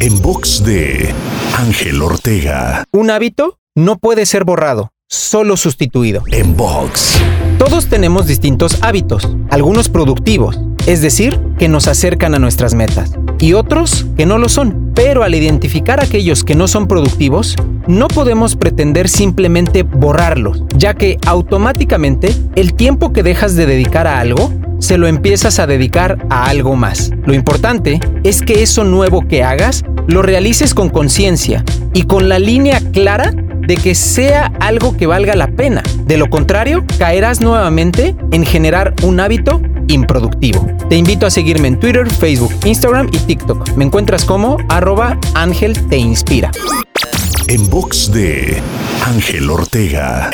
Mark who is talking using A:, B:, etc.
A: En box de Ángel Ortega.
B: Un hábito no puede ser borrado, solo sustituido.
A: En box.
B: Todos tenemos distintos hábitos, algunos productivos, es decir, que nos acercan a nuestras metas, y otros que no lo son. Pero al identificar aquellos que no son productivos, no podemos pretender simplemente borrarlos, ya que automáticamente el tiempo que dejas de dedicar a algo se lo empiezas a dedicar a algo más. Lo importante es que eso nuevo que hagas lo realices con conciencia y con la línea clara de que sea algo que valga la pena. De lo contrario, caerás nuevamente en generar un hábito improductivo. Te invito a seguirme en Twitter, Facebook, Instagram y TikTok. Me encuentras como arroba Ángel Te Inspira.
A: En box de Ángel Ortega.